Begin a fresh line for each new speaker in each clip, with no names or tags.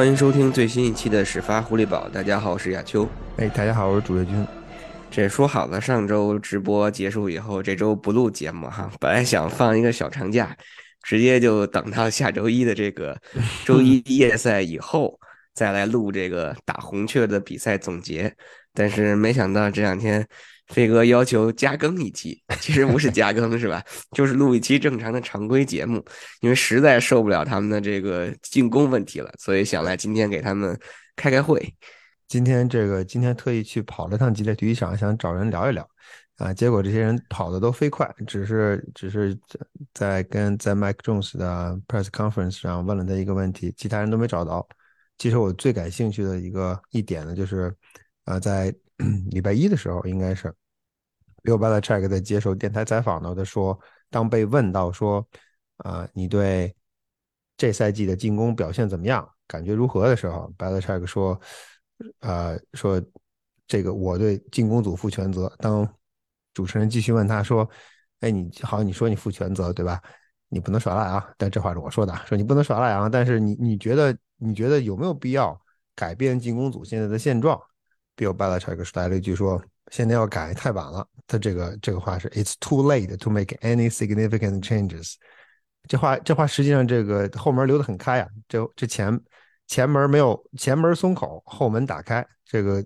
欢迎收听最新一期的始发狐狸堡。大家好，我是亚秋。
哎，大家好，我是主页君。
这说好了，上周直播结束以后，这周不录节目哈。本来想放一个小长假，直接就等到下周一的这个周一 夜赛以后再来录这个打红雀的比赛总结。但是没想到这两天。飞哥要求加更一期，其实不是加更是吧？就是录一期正常的常规节目，因为实在受不了他们的这个进攻问题了，所以想来今天给他们开开会。
今天这个今天特意去跑了趟激烈体育场，想找人聊一聊啊，结果这些人跑的都飞快，只是只是在跟在 Mike Jones 的 press conference 上问了他一个问题，其他人都没找到。其实我最感兴趣的一个一点呢，就是啊，在 礼拜一的时候应该是。Bill Belichick 在接受电台采访呢，他说，当被问到说，啊，你对这赛季的进攻表现怎么样，感觉如何的时候，Belichick 说，呃，说这个我对进攻组负全责。当主持人继续问他说，哎，你好，你说你负全责对吧？你不能耍赖啊！但这话是我说的，说你不能耍赖啊！但是你你觉得你觉得有没有必要改变进攻组现在的现状？Bill Belichick 来了一句说。现在要改太晚了，他这个这个话是 "It's too late to make any significant changes"。这话这话实际上这个后门留得很开啊，这这前前门没有前门松口，后门打开，这个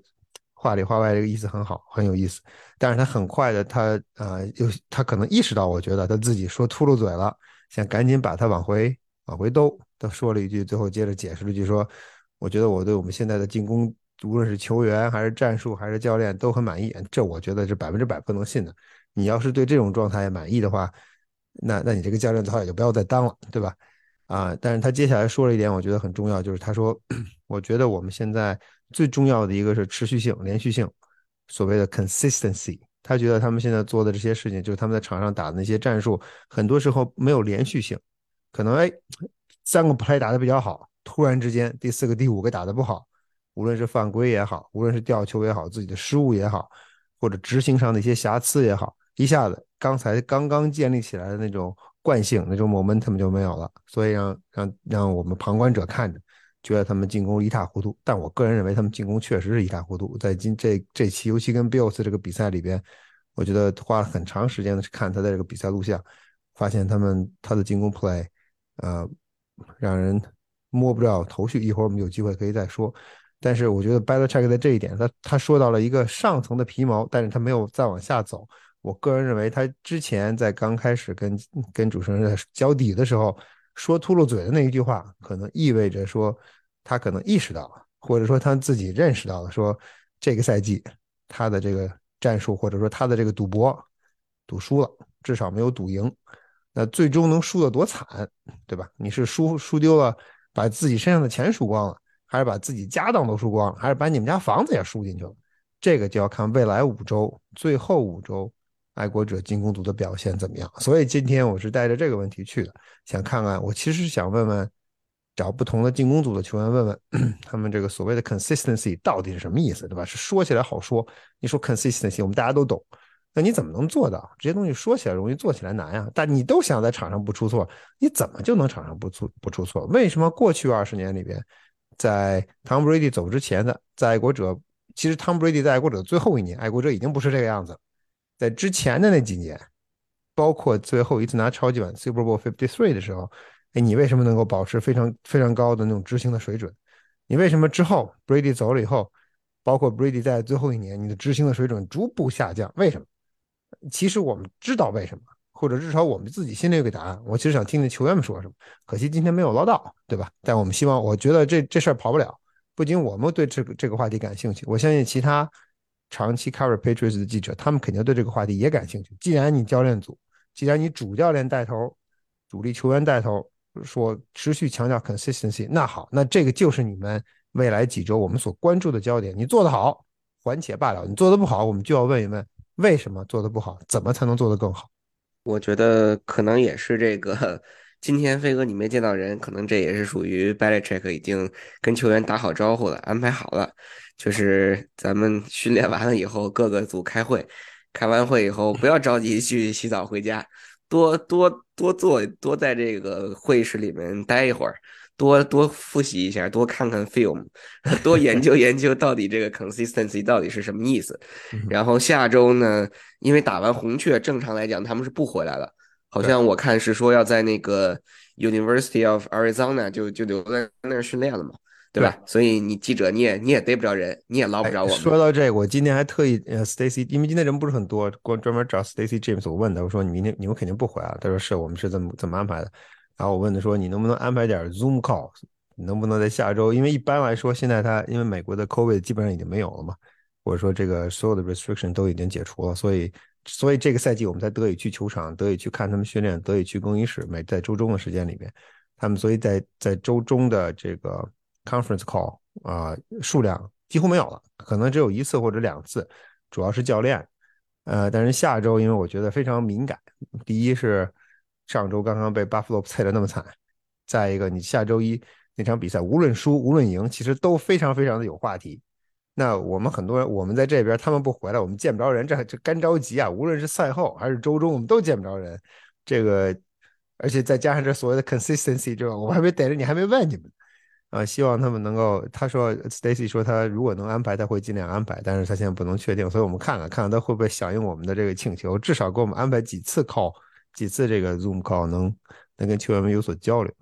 话里话外这个意思很好，很有意思。但是他很快的，他呃又他可能意识到，我觉得他自己说秃噜嘴了，想赶紧把他往回往回兜。他说了一句，最后接着解释了一句说：“我觉得我对我们现在的进攻。”无论是球员还是战术还是教练都很满意，这我觉得是百分之百不能信的。你要是对这种状态满意的话，那那你这个教练最好也就不要再当了，对吧？啊，但是他接下来说了一点，我觉得很重要，就是他说，我觉得我们现在最重要的一个是持续性、连续性，所谓的 consistency。他觉得他们现在做的这些事情，就是他们在场上打的那些战术，很多时候没有连续性，可能哎三个 play 打的比较好，突然之间第四个、第五个打的不好。无论是犯规也好，无论是吊球也好，自己的失误也好，或者执行上的一些瑕疵也好，一下子刚才刚刚建立起来的那种惯性、那种 momentum 就没有了，所以让让让我们旁观者看着，觉得他们进攻一塌糊涂。但我个人认为，他们进攻确实是一塌糊涂。在今这这期，尤其跟 Bills 这个比赛里边，我觉得花了很长时间的去看他的这个比赛录像，发现他们他的进攻 play，呃，让人摸不着头绪。一会儿我们有机会可以再说。但是我觉得 Belichick 在这一点，他他说到了一个上层的皮毛，但是他没有再往下走。我个人认为，他之前在刚开始跟跟主持人在交底的时候说秃噜嘴的那一句话，可能意味着说他可能意识到了，或者说他自己认识到了，说这个赛季他的这个战术或者说他的这个赌博赌输了，至少没有赌赢。那最终能输得多惨，对吧？你是输输丢了，把自己身上的钱输光了。还是把自己家当都输光了，还是把你们家房子也输进去了？这个就要看未来五周、最后五周爱国者进攻组的表现怎么样。所以今天我是带着这个问题去的，想看看。我其实是想问问，找不同的进攻组的球员问问 他们这个所谓的 consistency 到底是什么意思，对吧？是说起来好说，你说 consistency 我们大家都懂，那你怎么能做到？这些东西说起来容易，做起来难呀。但你都想在场上不出错，你怎么就能场上不出不出错？为什么过去二十年里边？在 Tom Brady 走之前的，在爱国者，其实 Tom Brady 在爱国者的最后一年，爱国者已经不是这个样子。在之前的那几年，包括最后一次拿超级碗 Super Bowl Fifty Three 的时候，哎，你为什么能够保持非常非常高的那种执行的水准？你为什么之后 Brady 走了以后，包括 Brady 在最后一年，你的执行的水准逐步下降？为什么？其实我们知道为什么。或者至少我们自己心里有个答案。我其实想听听球员们说什么，可惜今天没有捞到，对吧？但我们希望，我觉得这这事儿跑不了。不仅我们对这个这个话题感兴趣，我相信其他长期 cover Patriots 的记者，他们肯定对这个话题也感兴趣。既然你教练组，既然你主教练带头，主力球员带头说持续强调 consistency，那好，那这个就是你们未来几周我们所关注的焦点。你做得好，还且罢了；你做得不好，我们就要问一问为什么做得不好，怎么才能做得更好。
我觉得可能也是这个，今天飞哥你没见到人，可能这也是属于 b a l i c h e c k 已经跟球员打好招呼了，安排好了，就是咱们训练完了以后，各个组开会，开完会以后不要着急去洗澡回家，多多多坐，多在这个会议室里面待一会儿，多多复习一下，多看看 film，多研究研究到底这个 consistency 到底是什么意思。然后下周呢，因为打完红雀，正常来讲他们是不回来了，好像我看是说要在那个 University of Arizona 就就留在那儿训练了嘛。对吧？所以你记者你也你也逮不着人，你也捞不着我们。
说到这个，我今天还特意呃，Stacy，因为今天人不是很多，光专门找 Stacy James，我问他，我说你明天你们肯定不回啊？他说是我们是怎么怎么安排的。然后我问他说你能不能安排点 Zoom call，你能不能在下周？因为一般来说现在他因为美国的 COVID 基本上已经没有了嘛，或者说这个所有的 restriction 都已经解除了，所以所以这个赛季我们才得以去球场，得以去看他们训练，得以去更衣室。每在周中的时间里面，他们所以在在周中的这个 conference call。啊，数量几乎没有了，可能只有一次或者两次，主要是教练。呃，但是下周因为我觉得非常敏感，第一是上周刚刚被 Buffalo 菜的那么惨，再一个你下周一那场比赛无论输无论赢，其实都非常非常的有话题。那我们很多人我们在这边，他们不回来，我们见不着人，这这干着急啊！无论是赛后还是周中，我们都见不着人。这个，而且再加上这所谓的 consistency，这个我还没逮着你，还没问你们。啊，希望他们能够。他说，Stacy 说他如果能安排，他会尽量安排，但是他现在不能确定，所以我们看看，看看他会不会响应我们的这个请求，至少给我们安排几次 call，几次这个 Zoom call，能能跟球员们有所交流。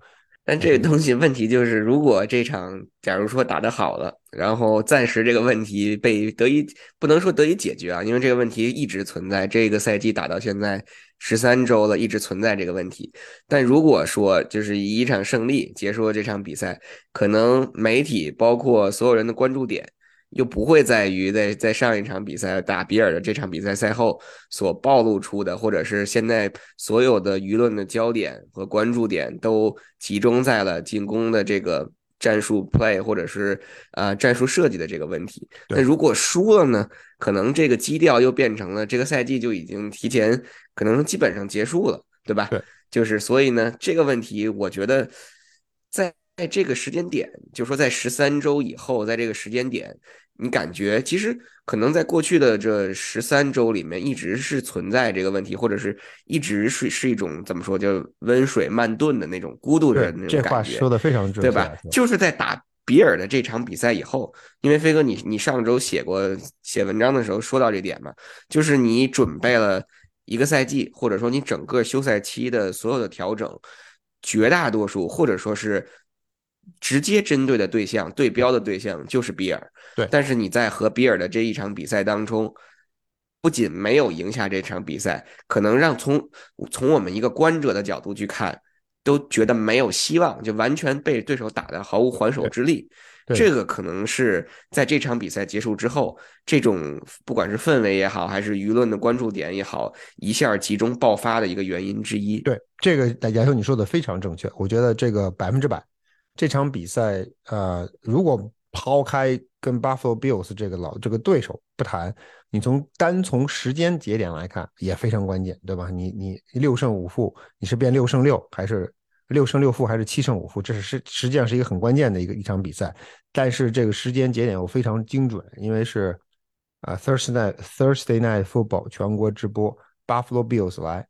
但这个东西问题就是，如果这场假如说打得好了，然后暂时这个问题被得以不能说得以解决啊，因为这个问题一直存在，这个赛季打到现在十三周了，一直存在这个问题。但如果说就是以一场胜利结束了这场比赛，可能媒体包括所有人的关注点。又不会在于在在上一场比赛打比尔的这场比赛赛后所暴露出的，或者是现在所有的舆论的焦点和关注点都集中在了进攻的这个战术 play 或者是啊战术设计的这个问题。那如果输了呢？可能这个基调又变成了这个赛季就已经提前可能基本上结束了，对吧？
对，
就是所以呢，这个问题我觉得在在这个时间点，就说在十三周以后，在这个时间点。你感觉其实可能在过去的这十三周里面，一直是存在这个问题，或者是一直是是一种怎么说，就温水慢炖的那种孤独的那种感觉。
这话说的非常准
对吧？就是在打比尔的这场比赛以后，因为飞哥，你你上周写过写文章的时候说到这点嘛，就是你准备了一个赛季，或者说你整个休赛期的所有的调整，绝大多数或者说是。直接针对的对象、对标的对象就是比尔。
对，
但是你在和比尔的这一场比赛当中，不仅没有赢下这场比赛，可能让从从我们一个观者的角度去看，都觉得没有希望，就完全被对手打得毫无还手之力。这个可能是在这场比赛结束之后，这种不管是氛围也好，还是舆论的关注点也好，一下集中爆发的一个原因之一。
对，这个亚修你说的非常正确，我觉得这个百分之百。这场比赛，呃，如果抛开跟 Buffalo Bills 这个老这个对手不谈，你从单从时间节点来看也非常关键，对吧？你你六胜五负，你是变六胜六，还是六胜六负，还是七胜五负？这是实实际上是一个很关键的一个一场比赛。但是这个时间节点又非常精准，因为是啊 Thursday Thursday Night Football 全国直播，Buffalo Bills 来。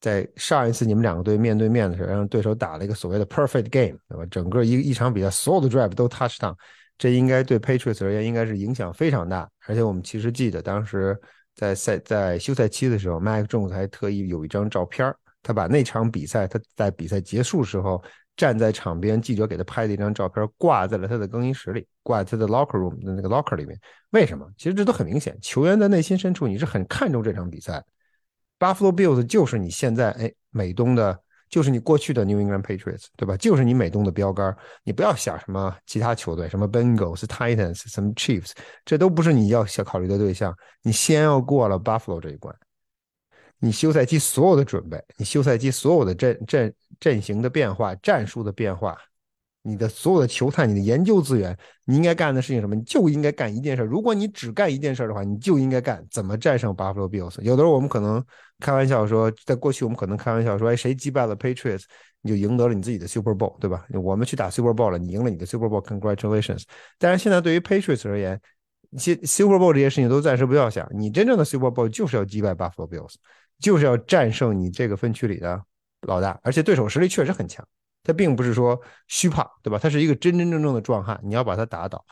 在上一次你们两个队面对面的时候，让对手打了一个所谓的 perfect game，对吧？整个一一场比赛所有的 drive 都 touchdown，这应该对 Patriots 而言应该是影响非常大。而且我们其实记得当时在赛在休赛期的时候，Mike Jones 还特意有一张照片，他把那场比赛他在比赛结束时候站在场边，记者给他拍的一张照片挂在了他的更衣室里，挂在他的 locker room 的那个 locker 里面。为什么？其实这都很明显，球员的内心深处你是很看重这场比赛。Buffalo Bills 就是你现在哎美东的，就是你过去的 New England Patriots，对吧？就是你美东的标杆。你不要想什么其他球队，什么 Bengals、Titans、什么 Chiefs，这都不是你要想考虑的对象。你先要过了 Buffalo 这一关。你休赛期所有的准备，你休赛期所有的阵阵阵型的变化、战术的变化。你的所有的球探，你的研究资源，你应该干的事情什么？你就应该干一件事。如果你只干一件事的话，你就应该干怎么战胜 Buffalo Bills。有的时候我们可能开玩笑说，在过去我们可能开玩笑说，哎，谁击败了 Patriots，你就赢得了你自己的 Super Bowl，对吧？我们去打 Super Bowl 了，你赢了你的 Super Bowl，Congratulations。但是现在对于 Patriots 而言，一些 Super Bowl 这些事情都暂时不要想，你真正的 Super Bowl 就是要击败 Buffalo Bills，就是要战胜你这个分区里的老大，而且对手实力确实很强。他并不是说虚胖，对吧？他是一个真真正正的壮汉，你要把他打倒。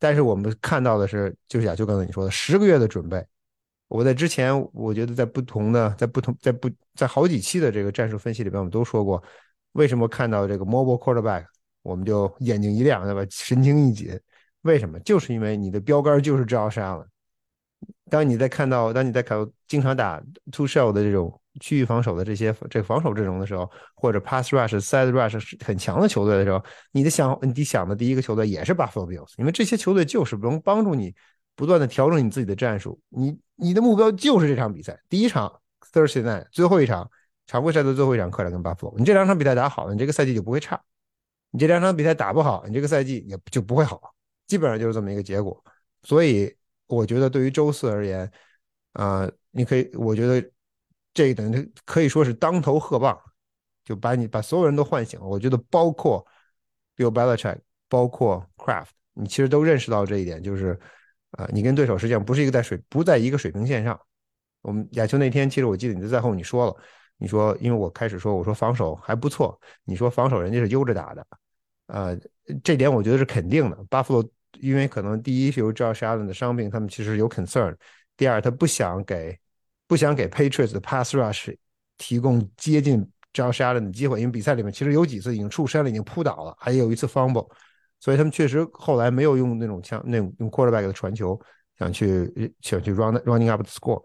但是我们看到的是，就是亚秋刚才你说的，十个月的准备。我在之前，我觉得在不同的、在不同、在不在好几期的这个战术分析里边，我们都说过，为什么看到这个 mobile quarterback，我们就眼睛一亮，对吧？神经一紧，为什么？就是因为你的标杆就是 Josh Allen。当你在看到，当你在看经常打 two shell 的这种区域防守的这些这个防守阵容的时候，或者 pass rush、side rush 很强的球队的时候，你的想你想的第一个球队也是 Buffalo Bills，因为这些球队就是能帮助你不断的调整你自己的战术。你你的目标就是这场比赛，第一场 Thursday night，最后一场常规赛的最后一场客场跟 Buffalo，你这两场比赛打好了，你这个赛季就不会差；你这两场比赛打不好，你这个赛季也就不会好，基本上就是这么一个结果。所以。我觉得对于周四而言，啊，你可以，我觉得这等于可以说是当头喝棒，就把你把所有人都唤醒了。我觉得包括 Bill Belichick，包括 Craft，你其实都认识到这一点，就是啊，你跟对手实际上不是一个在水不在一个水平线上。我们亚球那天，其实我记得你在后你说了，你说因为我开始说我说防守还不错，你说防守人家是悠着打的，呃，这点我觉得是肯定的。巴弗洛。因为可能第一是由 Josh Allen 的伤病，他们其实有 concern。第二，他不想给不想给 Patriots 的 pass rush 提供接近 Josh Allen 的机会，因为比赛里面其实有几次已经触身了，已经扑倒了，还有一次 fumble，所以他们确实后来没有用那种枪，那种用 quarterback 的传球想去想去 run running up the score。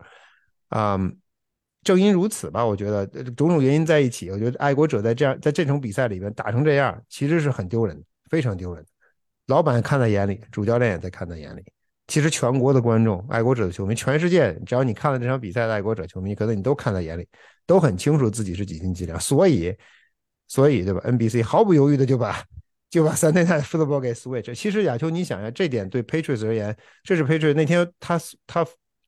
嗯，正因如此吧，我觉得种种原因在一起，我觉得爱国者在这样在这场比赛里面打成这样，其实是很丢人，非常丢人。老板看在眼里，主教练也在看在眼里。其实全国的观众、爱国者的球迷，全世界只要你看了这场比赛的爱国者球迷，可能你都看在眼里，都很清楚自己是几斤几两。所以，所以对吧？NBC 毫不犹豫的就把就把 Sunday Night Football 给 switch。其实亚秋，你想一下，这点对 Patriots 而言，这是 Patriots 那天他他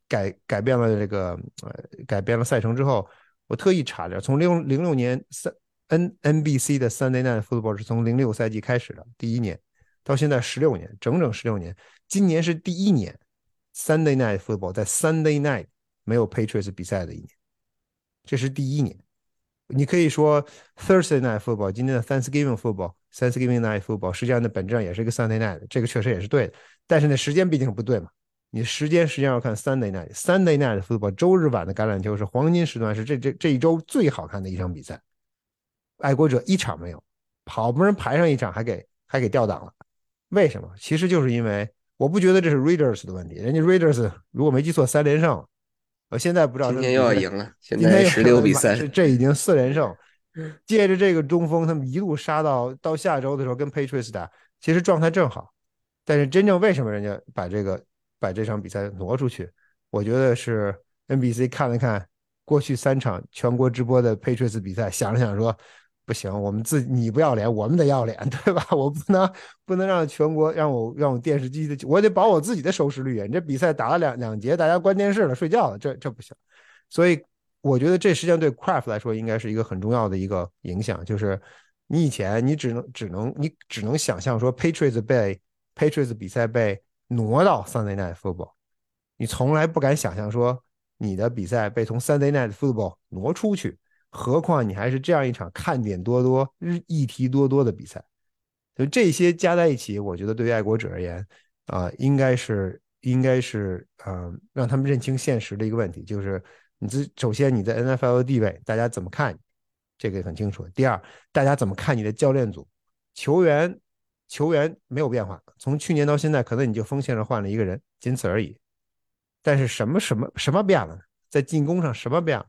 改改变了这个呃改变了赛程之后，我特意查了，从零零六年三 N NBC 的 Sunday Night Football 是从零六赛季开始的第一年。到现在十六年，整整十六年。今年是第一年，Sunday Night Football 在 Sunday Night 没有 Patriots 比赛的一年，这是第一年。你可以说 Thursday Night Football 今天的 Thanksgiving Football，Thanksgiving Night Football 实际上的本质上也是一个 Sunday Night，这个确实也是对的。但是呢，时间毕竟不对嘛。你时间实际上要看 Sunday Night，Sunday Night Football 周日晚的橄榄球是黄金时段，是这这这一周最好看的一场比赛。爱国者一场没有，好不容易排上一场，还给还给调档了。为什么？其实就是因为我不觉得这是 Raiders 的问题。人家 Raiders 如果没记错三连胜，我现在不知道
今天又要赢了。现在十六比三，
这已经四连胜。借着这个中锋，他们一路杀到到下周的时候跟 Patriots 打，其实状态正好。但是真正为什么人家把这个把这场比赛挪出去？我觉得是 NBC 看了看过去三场全国直播的 Patriots 比赛，想了想说。不行，我们自你不要脸，我们得要脸，对吧？我不能不能让全国让我让我电视机的，我得保我自己的收视率。你这比赛打了两两节，大家关电视了，睡觉了，这这不行。所以我觉得这实际上对 Craft 来说应该是一个很重要的一个影响，就是你以前你只能只能你只能想象说 Patriots 被 Patriots 比赛被挪到 Sunday Night Football，你从来不敢想象说你的比赛被从 Sunday Night Football 挪出去。何况你还是这样一场看点多多、日议题多多的比赛，就这些加在一起，我觉得对于爱国者而言，啊，应该是应该是，嗯，让他们认清现实的一个问题，就是你自首先你在 NFL 的地位，大家怎么看你，这个很清楚。第二，大家怎么看你的教练组、球员，球员没有变化，从去年到现在，可能你就锋线上换了一个人，仅此而已。但是什么什么什么变了呢？在进攻上什么变了？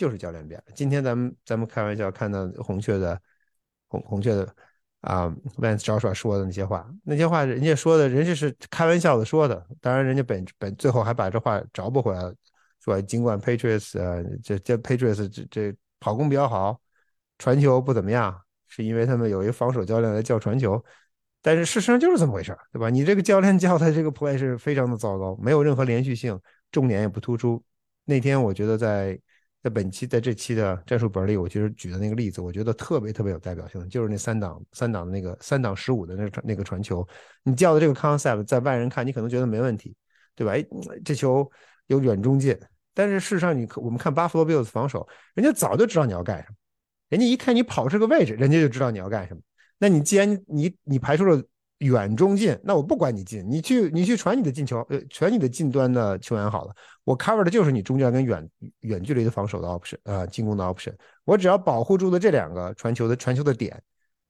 就是教练变了。今天咱们咱们开玩笑看到红雀的红红雀的啊，Vance Joshua 说的那些话，那些话人家说的，人家是开玩笑的说的。当然，人家本本最后还把这话找不回来了，说尽管 Patriots 啊，这这 Patriots 这这跑攻比较好，传球不怎么样，是因为他们有一个防守教练来叫传球。但是事实上就是这么回事对吧？你这个教练叫的这个 play 是非常的糟糕，没有任何连续性，重点也不突出。那天我觉得在。在本期在这期的战术本里，我其实举的那个例子，我觉得特别特别有代表性，就是那三档三档的那个三档十五的那传那个传球，你叫的这个 concept 在外人看你可能觉得没问题，对吧？哎，这球有远中近，但是事实上你我们看 Buffalo Bills 防守，人家早就知道你要干什么，人家一看你跑这个位置，人家就知道你要干什么。那你既然你你排除了远中近，那我不管你近，你去你去传你的进球，呃，传你的近端的球员好了，我 cover 的就是你中间跟远远距离的防守的 option 啊，进攻的 option，我只要保护住了这两个传球的传球的点，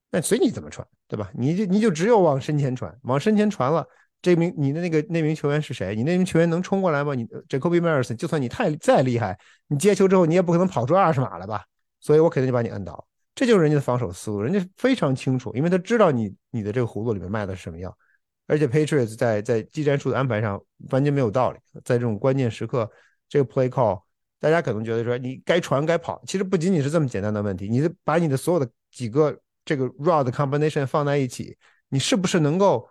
那随你怎么传，对吧？你就你就只有往身前传，往身前传了。这名你的那个那名球员是谁？你那名球员能冲过来吗？你 Jacoby Myers，就算你太再厉害，你接球之后你也不可能跑出二十码来吧？所以我肯定就把你摁倒。这就是人家的防守思路，人家非常清楚，因为他知道你你的这个葫芦里面卖的是什么药。而且 Patriots 在在技战术的安排上完全没有道理，在这种关键时刻，这个 play call，大家可能觉得说你该传该跑，其实不仅仅是这么简单的问题。你把你的所有的几个这个 rod combination 放在一起，你是不是能够？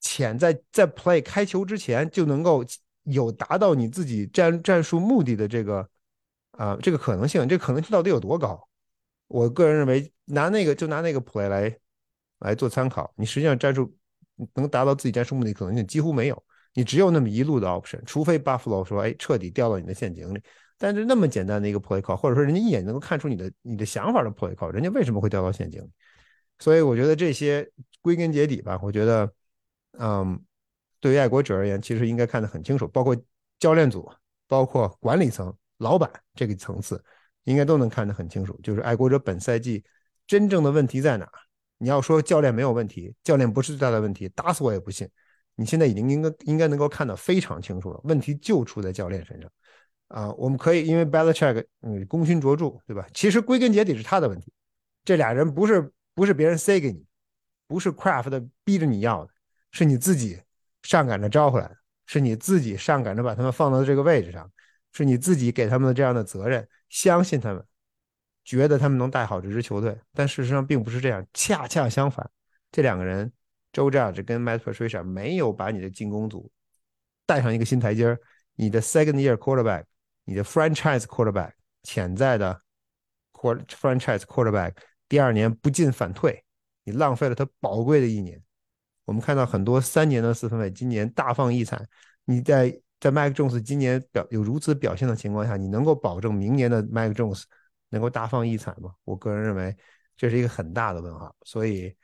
潜在在 play 开球之前就能够有达到你自己战战术目的的这个啊这个可能性，这可能性到底有多高？我个人认为拿那个就拿那个 play 来来做参考，你实际上战术能达到自己战术目的可能性几乎没有，你只有那么一路的 option，除非 Buffalo 说哎彻底掉到你的陷阱里，但是那么简单的一个 play call，或者说人家一眼能够看出你的你的想法的 play call，人家为什么会掉到陷阱里？所以我觉得这些归根结底吧，我觉得。嗯，对于爱国者而言，其实应该看得很清楚，包括教练组、包括管理层、老板这个层次，应该都能看得很清楚。就是爱国者本赛季真正的问题在哪？你要说教练没有问题，教练不是最大的问题，打死我也不信。你现在已经应该应该能够看得非常清楚了，问题就出在教练身上。啊，我们可以因为 Belichick 嗯功勋卓著，对吧？其实归根结底是他的问题。这俩人不是不是别人塞给你，不是 Craft 逼着你要的。是你自己上赶着招回来的，是你自己上赶着把他们放到这个位置上，是你自己给他们的这样的责任，相信他们，觉得他们能带好这支球队，但事实上并不是这样，恰恰相反，这两个人周 j 这跟 Matt Patricia 没有把你的进攻组带上一个新台阶儿，你的 second year quarterback，你的 franchise quarterback，潜在的 quar franchise quarterback，第二年不进反退，你浪费了他宝贵的一年。我们看到很多三年的四分卫今年大放异彩。你在在 Mike Jones 今年表有如此表现的情况下，你能够保证明年的 Mike Jones 能够大放异彩吗？我个人认为这是一个很大的问号。所以，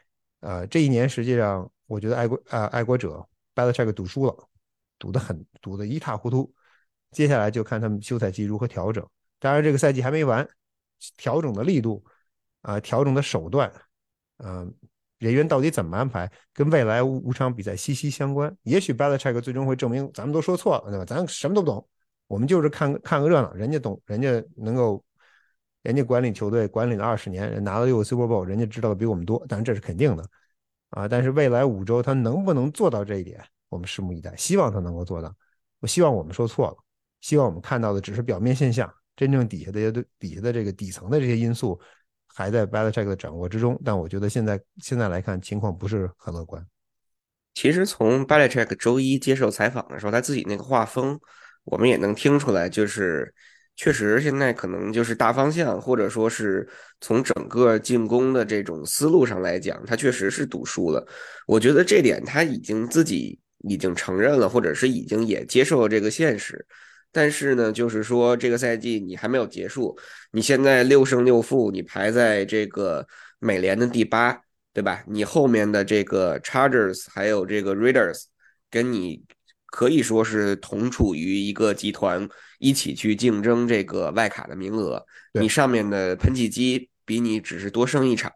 呃，这一年实际上我觉得爱国啊爱国者 Belichick 赌输了，赌得很赌得一塌糊涂。接下来就看他们休赛期如何调整。当然，这个赛季还没完，调整的力度啊，调整的手段，嗯。人员到底怎么安排，跟未来五场比赛息息相关。也许 Belichick 最终会证明咱们都说错了，对吧？咱什么都不懂，我们就是看看个热闹。人家懂，人家能够，人家管理球队管理了二十年，人拿了六个 Super Bowl，人家知道的比我们多，当然这是肯定的啊。但是未来五周他能不能做到这一点，我们拭目以待。希望他能够做到。我希望我们说错了，希望我们看到的只是表面现象，真正底下的底下的这个底层的这些因素。还在 Belichick 的掌握之中，但我觉得现在现在来看情况不是很乐观。
其实从 Belichick 周一接受采访的时候，他自己那个画风，我们也能听出来，就是确实现在可能就是大方向，或者说是从整个进攻的这种思路上来讲，他确实是赌输了。我觉得这点他已经自己已经承认了，或者是已经也接受了这个现实。但是呢，就是说这个赛季你还没有结束，你现在六胜六负，你排在这个美联的第八，对吧？你后面的这个 Chargers 还有这个 Raiders，跟你可以说是同处于一个集团，一起去竞争这个外卡的名额。你上面的喷气机比你只是多胜一场。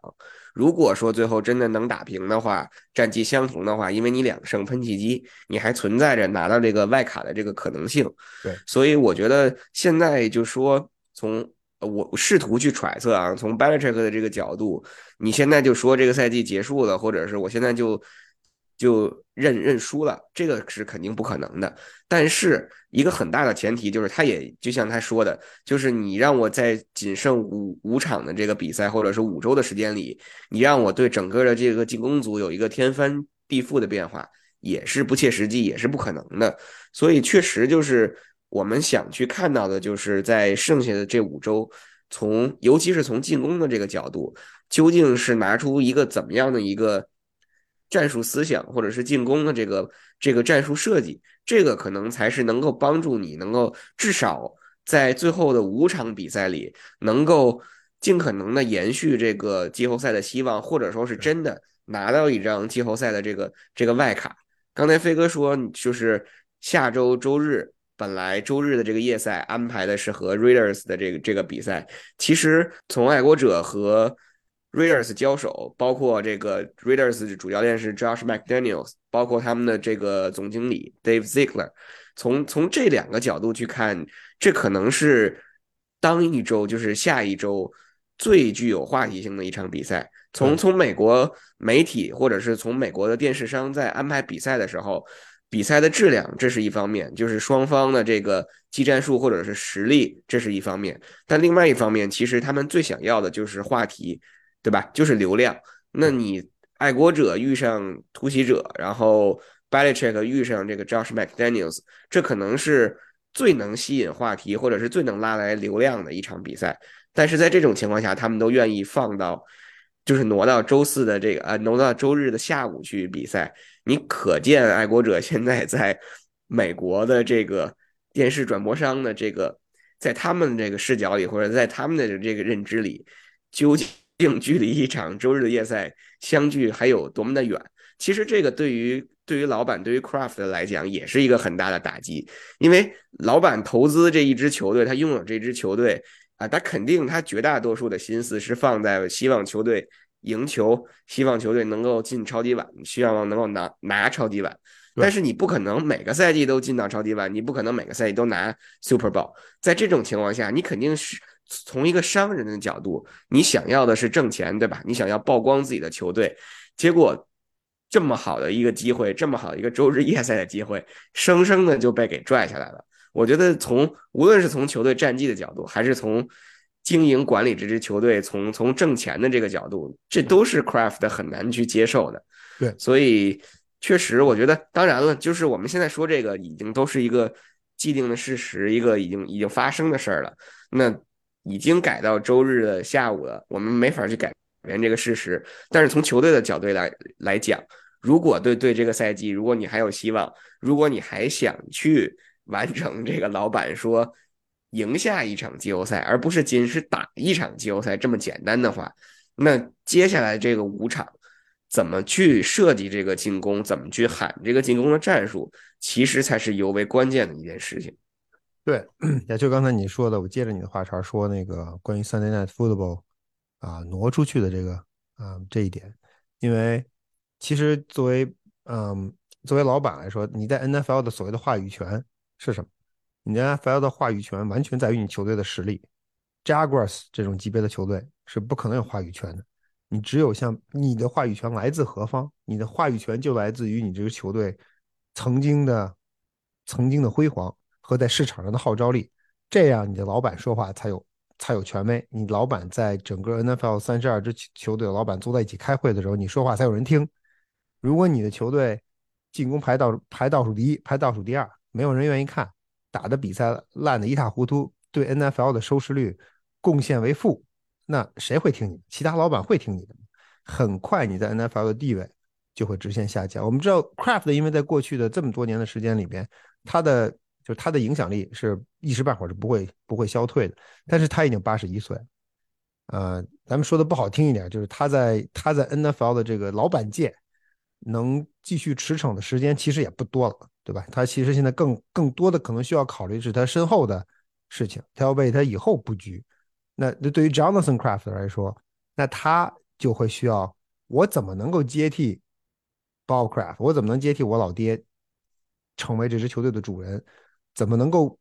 如果说最后真的能打平的话，战绩相同的话，因为你两胜喷气机，你还存在着拿到这个外卡的这个可能性。
对，
所以我觉得现在就说从我试图去揣测啊，从 Belichick 的这个角度，你现在就说这个赛季结束了，或者是我现在就。就认认输了，这个是肯定不可能的。但是一个很大的前提就是，他也就像他说的，就是你让我在仅剩五五场的这个比赛，或者是五周的时间里，你让我对整个的这个进攻组有一个天翻地覆的变化，也是不切实际，也是不可能的。所以确实就是我们想去看到的，就是在剩下的这五周，从尤其是从进攻的这个角度，究竟是拿出一个怎么样的一个。战术思想，或者是进攻的这个这个战术设计，这个可能才是能够帮助你能够至少在最后的五场比赛里，能够尽可能的延续这个季后赛的希望，或者说是真的拿到一张季后赛的这个这个外卡。刚才飞哥说，就是下周周日，本来周日的这个夜赛安排的是和 Raiders 的这个这个比赛。其实从爱国者和 Raiders 交手，包括这个 Raiders 主教练是 Josh McDaniels，包括他们的这个总经理 Dave Ziegler。从从这两个角度去看，这可能是当一周就是下一周。最具有话题性的一场比赛，从从美国媒体或者是从美国的电视商在安排比赛的时候，比赛的质量这是一方面，就是双方的这个技战术或者是实力这是一方面，但另外一方面，其实他们最想要的就是话题，对吧？就是流量。那你爱国者遇上突袭者，然后 Belichick 遇上这个 Josh McDaniels，这可能是最能吸引话题或者是最能拉来流量的一场比赛。但是在这种情况下，他们都愿意放到，就是挪到周四的这个呃，挪到周日的下午去比赛。你可见爱国者现在在美国的这个电视转播商的这个，在他们这个视角里，或者在他们的这个认知里，究竟距离一场周日的夜赛相距还有多么的远？其实这个对于对于老板对于 Craft 来讲也是一个很大的打击，因为老板投资这一支球队，他拥有这支球队。啊，他肯定他绝大多数的心思是放在希望球队赢球，希望球队能够进超级碗，希望能够拿拿超级碗。但是你不可能每个赛季都进到超级碗，你不可能每个赛季都拿 Super Bowl。在这种情况下，你肯定是从一个商人的角度，你想要的是挣钱，对吧？你想要曝光自己的球队，结果这么好的一个机会，这么好一个周日夜赛的机会，生生的就被给拽下来了。我觉得从无论是从球队战绩的角度，还是从经营管理这支球队，从从挣钱的这个角度，这都是 Craft 很难去接受的。
对，
所以确实，我觉得，当然了，就是我们现在说这个，已经都是一个既定的事实，一个已经已经发生的事儿了。那已经改到周日的下午了，我们没法去改变这个事实。但是从球队的角度来来讲，如果对对这个赛季，如果你还有希望，如果你还想去。完成这个老板说赢下一场季后赛，而不是仅是打一场季后赛这么简单的话，那接下来这个五场怎么去设计这个进攻，怎么去喊这个进攻的战术，其实才是尤为关键的一件事情。
对，也就刚才你说的，我接着你的话茬说那个关于 Sunday Night Football 啊挪出去的这个啊这一点，因为其实作为嗯作为老板来说，你在 NFL 的所谓的话语权。是什么？你的 NFL 的话语权完全在于你球队的实力。Jaguars 这种级别的球队是不可能有话语权的。你只有像你的话语权来自何方？你的话语权就来自于你这个球队曾经的曾经的辉煌和在市场上的号召力。这样你的老板说话才有才有权威。你老板在整个 NFL 三十二支球队的老板坐在一起开会的时候，你说话才有人听。如果你的球队进攻排倒排倒数第一，排倒数第二。没有人愿意看，打的比赛烂的一塌糊涂，对 NFL 的收视率贡献为负，那谁会听你？其他老板会听你的？很快你在 NFL 的地位就会直线下降。我们知道 Craft 因为在过去的这么多年的时间里边，他的就是他的影响力是一时半会儿是不会不会消退的。但是他已经八十一岁，呃，咱们说的不好听一点，就是他在他在 NFL 的这个老板界能继续驰骋的时间其实也不多了。对吧？他其实现在更更多的可能需要考虑是他身后的事情，他要为他以后布局。那那对于 Jonathan Craft 来说，那他就会需要我怎么能够接替 Bob Craft？我怎么能接替我老爹成为这支球队的主人？怎么能够？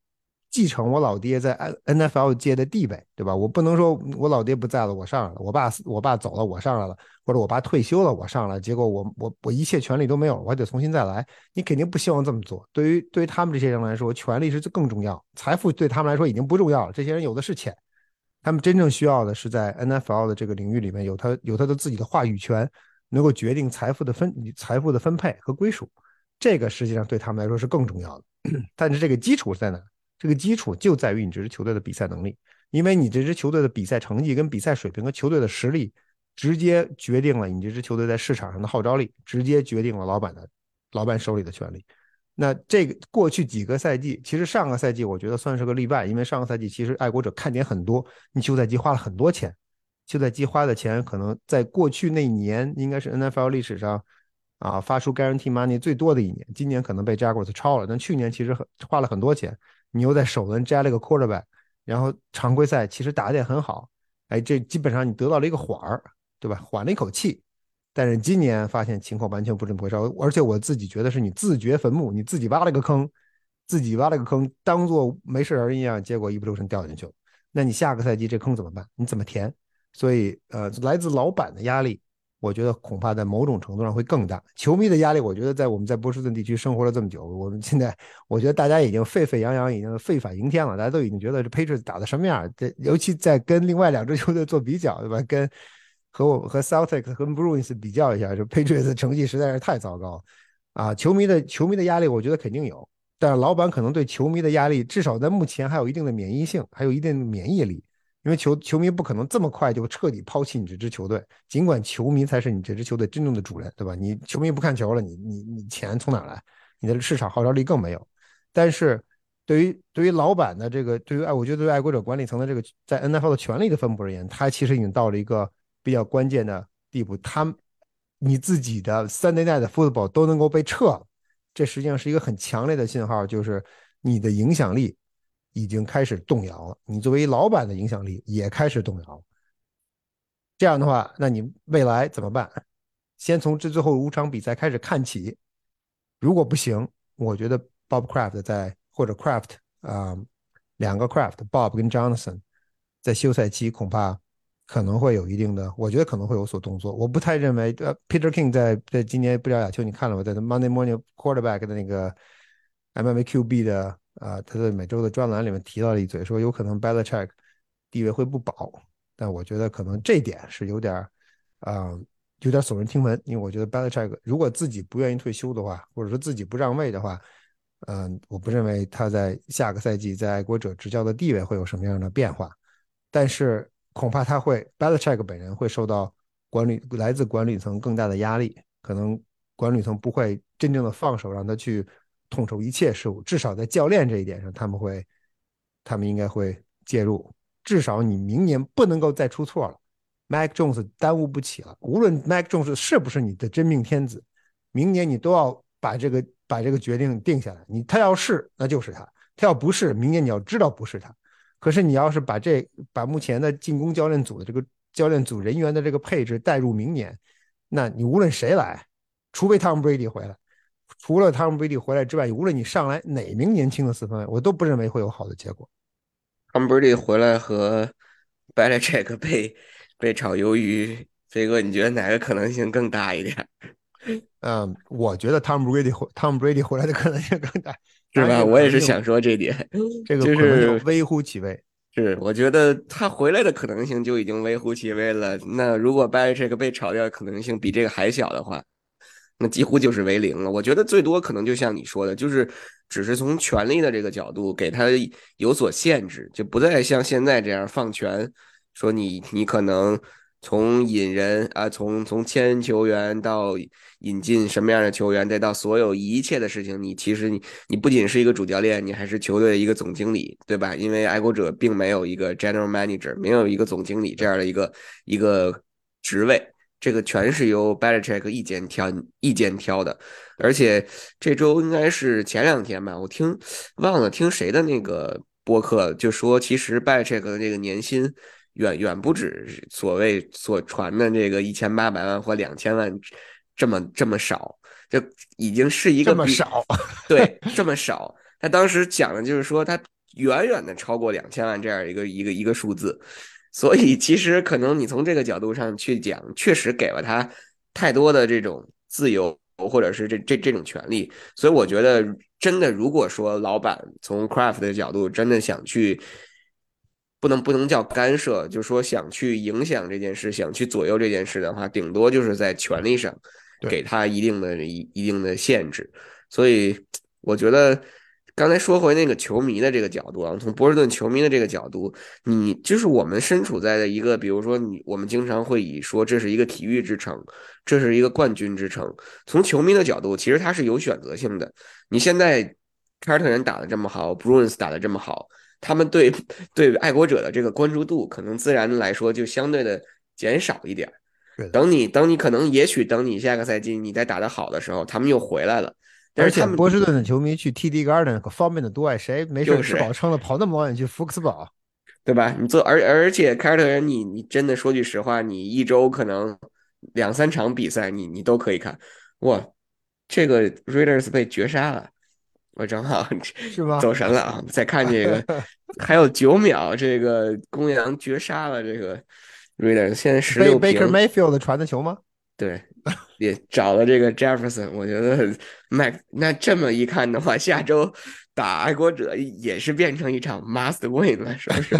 继承我老爹在 N N F L 界的地位，对吧？我不能说我老爹不在了，我上来了；我爸我爸走了，我上来了；或者我爸退休了，我上来。结果我我我一切权利都没有，我还得重新再来。你肯定不希望这么做。对于对于他们这些人来说，权力是更重要，财富对他们来说已经不重要了。这些人有的是钱，他们真正需要的是在 N F L 的这个领域里面有他有他的自己的话语权，能够决定财富的分财富的分配和归属。这个实际上对他们来说是更重要的。但是这个基础在哪？这个基础就在于你这支球队的比赛能力，因为你这支球队的比赛成绩、跟比赛水平和球队的实力，直接决定了你这支球队在市场上的号召力，直接决定了老板的老板手里的权利。那这个过去几个赛季，其实上个赛季我觉得算是个例外，因为上个赛季其实爱国者看点很多，你休赛季花了很多钱休赛期花的钱可能在过去那一年应该是 NFL 历史上啊发出 guarantee money 最多的一年，今年可能被 Jaguars 超了，但去年其实很花了很多钱，你又在首轮摘了个 quarterback，然后常规赛其实打的也很好，哎，这基本上你得到了一个缓儿，对吧？缓了一口气。但是今年发现情况完全不这么回事，而且我自己觉得是你自掘坟墓，你自己挖了个坑，自己挖了个坑，当做没事人一样，结果一不留神掉进去了。那你下个赛季这坑怎么办？你怎么填？所以，呃，来自老板的压力，我觉得恐怕在某种程度上会更大。球迷的压力，我觉得在我们在波士顿地区生活了这么久，我们现在我觉得大家已经沸沸扬扬，已经沸反盈天了，大家都已经觉得这 Patriots 打的什么样？这尤其在跟另外两支球队做比较，对吧？跟和我和 Celtics 和 Bruins 比较一下，这 Patriots 成绩实在是太糟糕啊！球迷的球迷的压力，我觉得肯定有，但是老板可能对球迷的压力，至少在目前还有一定的免疫性，还有一定的免疫力，因为球球迷不可能这么快就彻底抛弃你这支球队，尽管球迷才是你这支球队真正的主人，对吧？你球迷不看球了，你你你钱从哪来？你的市场号召力更没有。但是对于对于老板的这个，对于爱，我觉得对于爱国者管理层的这个在 NFL 的权力的分布而言，他其实已经到了一个。比较关键的地步，他你自己的 Sunday Night Football 都能够被撤，这实际上是一个很强烈的信号，就是你的影响力已经开始动摇了，你作为老板的影响力也开始动摇。这样的话，那你未来怎么办？先从这最后五场比赛开始看起，如果不行，我觉得 Bob Kraft 在或者 Craft 啊，两个 Craft，Bob 跟 Johnson 在休赛期恐怕。可能会有一定的，我觉得可能会有所动作。我不太认为，呃，Peter King 在在今年不知道亚秋你看了吗？在 Monday Morning Quarterback 的那个 MMQB 的啊，他在每周的专栏里面提到了一嘴，说有可能 Belichick 地位会不保。但我觉得可能这点是有点啊，有点耸人听闻。因为我觉得 Belichick 如果自己不愿意退休的话，或者说自己不让位的话，嗯，我不认为他在下个赛季在爱国者执教的地位会有什么样的变化。但是。恐怕他会，Belichick 本人会受到管理来自管理层更大的压力，可能管理层不会真正的放手让他去统筹一切事务，至少在教练这一点上，他们会，他们应该会介入。至少你明年不能够再出错了，Mac Jones 耽误不起了。无论 Mac Jones 是不是你的真命天子，明年你都要把这个把这个决定定下来。你他要是那就是他，他要不是，明年你要知道不是他。可是你要是把这把目前的进攻教练组的这个教练组人员的这个配置带入明年，那你无论谁来，除非 Tom Brady 回来，除了 Tom Brady 回来之外，无论你上来哪名年轻的四分卫，我都不认为会有好的结果。
Tom Brady 回来和 Belichick 被被炒鱿鱼，飞哥，你觉得哪个可能性更大一点？
嗯，我觉得 Tom Brady 回 Tom Brady 回来的可能性更大。
是吧？我也是想说这点，
这个
就是
微乎其微。
是，我觉得他回来的可能性就已经微乎其微了。那如果 Belichick 被炒掉的可能性比这个还小的话，那几乎就是为零了。我觉得最多可能就像你说的，就是只是从权力的这个角度给他有所限制，就不再像现在这样放权，说你你可能。从引人啊，从从签球员到引进什么样的球员，再到所有一切的事情，你其实你你不仅是一个主教练，你还是球队的一个总经理，对吧？因为爱国者并没有一个 general manager，没有一个总经理这样的一个一个职位，这个全是由 Belichick 意见挑意见挑的。而且这周应该是前两天吧，我听忘了听谁的那个播客，就说其实 Belichick 的这个年薪。远远不止所谓所传的这个一千八百万或两千万这么这么少，就已经是一个
这么少，
对，这么少。他当时讲的就是说，他远远的超过两千万这样一个一个一个数字，所以其实可能你从这个角度上去讲，确实给了他太多的这种自由或者是这这这种权利。所以我觉得，真的如果说老板从 Craft 的角度真的想去。不能不能叫干涉，就是说想去影响这件事，想去左右这件事的话，顶多就是在权利上给他一定的一一定的限制。所以我觉得刚才说回那个球迷的这个角度啊，从波士顿球迷的这个角度，你就是我们身处在的一个，比如说你我们经常会以说这是一个体育之城，这是一个冠军之城。从球迷的角度，其实它是有选择性的。你现在凯尔特人打的这么好，布鲁恩斯打的这么好。他们对对爱国者的这个关注度可能自然来说就相对的减少一点。等你等你可能也许等你下个赛季你再打得好的时候，他们又回来了。而
且波士顿的球迷去 TD Garden 可方便的多啊，谁没事
吃
饱撑的跑那么远去福克斯堡，
对吧？你做而而且凯尔特人，你你真的说句实话，你一周可能两三场比赛，你你都可以看。哇，这个 Raiders 被绝杀了，我正好
是吧？
走神了啊！再看这个，还有九秒，这个公羊绝杀了这个 Raiders，现在十六
平。Baker Mayfield 传的球吗？
对。也找了这个 Jefferson，我觉得麦那这么一看的话，下周打爱国者也是变成一场 must win 了，是不是？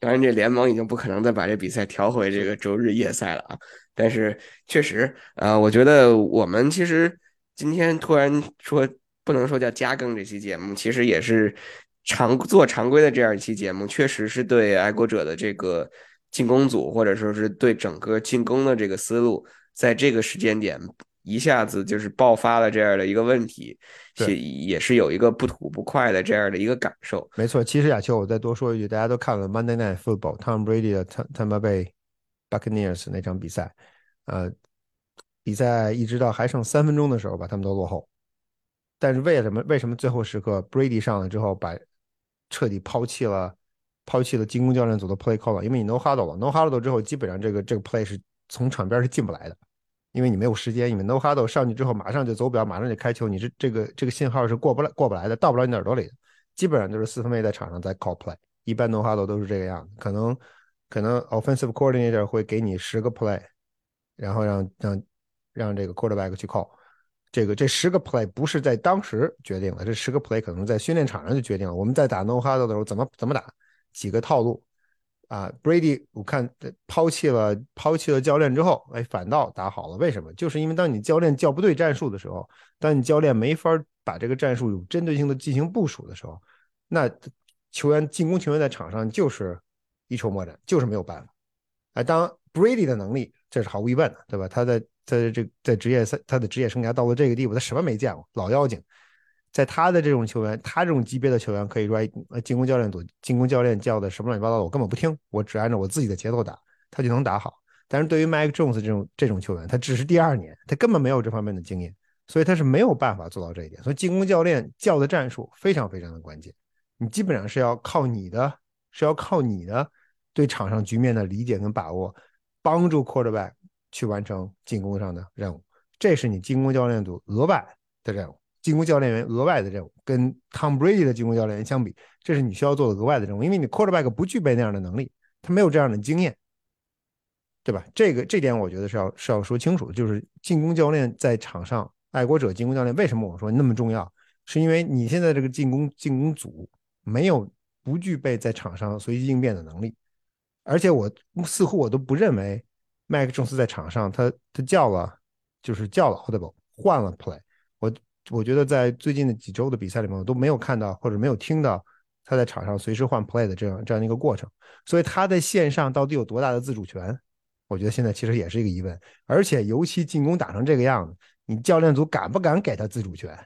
当然，这联盟已经不可能再把这比赛调回这个周日夜赛了啊。但是确实啊，我觉得我们其实今天突然说不能说叫加更这期节目，其实也是常做常规的这样一期节目，确实是对爱国者的这个。进攻组或者说是对整个进攻的这个思路，在这个时间点一下子就是爆发了这样的一个问题，也也是有一个不吐不快的这样的一个感受。
没错，其实亚秋，我再多说一句，大家都看了 Monday Night Football，Tom Brady 的 Tampa Bay Buccaneers 那场比赛，呃，比赛一直到还剩三分钟的时候吧，他们都落后，但是为什么？为什么最后时刻 Brady 上了之后，把彻底抛弃了？抛弃了进攻教练组的 play call 了，因为你 no huddle 了，no huddle 之后，基本上这个这个 play 是从场边是进不来的，因为你没有时间，因为 no huddle 上去之后马上就走表，马上就开球，你这这个这个信号是过不来过不来的，到不了你耳朵里，基本上就是四分卫在场上在 call play，一般 no huddle 都是这个样子，可能可能 offensive coordinator 会给你十个 play，然后让让让这个 quarterback 去 call，这个这十个 play 不是在当时决定的，这十个 play 可能在训练场上就决定了，我们在打 no huddle 的时候怎么怎么打。几个套路啊，Brady，我看抛弃了抛弃了教练之后，哎，反倒打好了。为什么？就是因为当你教练叫不对战术的时候，当你教练没法把这个战术有针对性的进行部署的时候，那球员进攻球员在场上就是一筹莫展，就是没有办法。哎，当 Brady 的能力，这是毫无疑问的，对吧？他在在这在职业赛他的职业生涯到了这个地步，他什么没见过？老妖精。在他的这种球员，他这种级别的球员，可以说进攻教练组、进攻教练叫的什么乱七八糟的，我根本不听，我只按照我自己的节奏打，他就能打好。但是对于 Mike Jones 这种这种球员，他只是第二年，他根本没有这方面的经验，所以他是没有办法做到这一点。所以进攻教练叫的战术非常非常的关键，你基本上是要靠你的，是要靠你的对场上局面的理解跟把握，帮助 Quarterback 去完成进攻上的任务，这是你进攻教练组额外的任务。进攻教练员额外的任务，跟 Tom Brady 的进攻教练员相比，这是你需要做的额外的任务，因为你 Quarterback 不具备那样的能力，他没有这样的经验，对吧？这个这点我觉得是要是要说清楚的，就是进攻教练在场上，爱国者进攻教练为什么我说那么重要？是因为你现在这个进攻进攻组没有不具备在场上随机应变的能力，而且我似乎我都不认为麦克琼斯在场上他他叫了就是叫了 Audible 换了 Play 我。我觉得在最近的几周的比赛里面，我都没有看到或者没有听到他在场上随时换 play 的这样这样一个过程。所以他在线上到底有多大的自主权？我觉得现在其实也是一个疑问。而且尤其进攻打成这个样子，你教练组敢不敢给他自主权？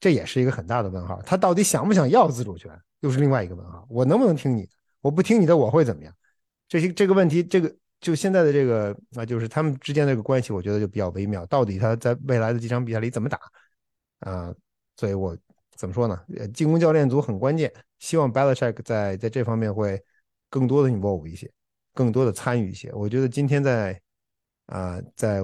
这也是一个很大的问号。他到底想不想要自主权，又是另外一个问号。我能不能听你的？我不听你的，我会怎么样？这些这个问题，这个就现在的这个啊，就是他们之间的这个关系，我觉得就比较微妙。到底他在未来的几场比赛里怎么打？啊，所以我怎么说呢？呃，进攻教练组很关键，希望 Belichick 在在这方面会更多的 involve 一些，更多的参与一些。我觉得今天在啊，在